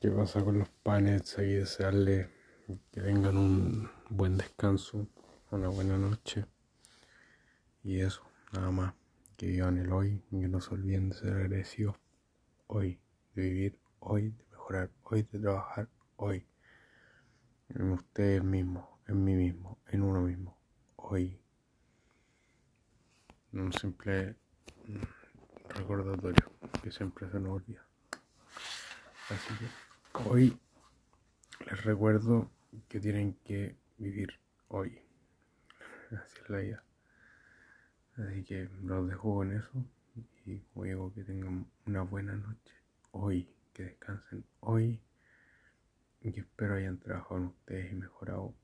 qué pasa con los panels y desearles que tengan un buen descanso, una buena noche. Y eso, nada más. Que vivan el hoy que no se olviden de ser agradecidos hoy, de vivir hoy, de mejorar hoy, de trabajar hoy. En ustedes mismos, en mí mismo, en uno mismo, hoy. Un simple recordatorio que siempre se nos olvida. Así que hoy les recuerdo que tienen que vivir hoy. Así es la vida. Así que los dejo con eso y luego que tengan una buena noche hoy, que descansen hoy y espero hayan trabajado en ustedes y mejorado.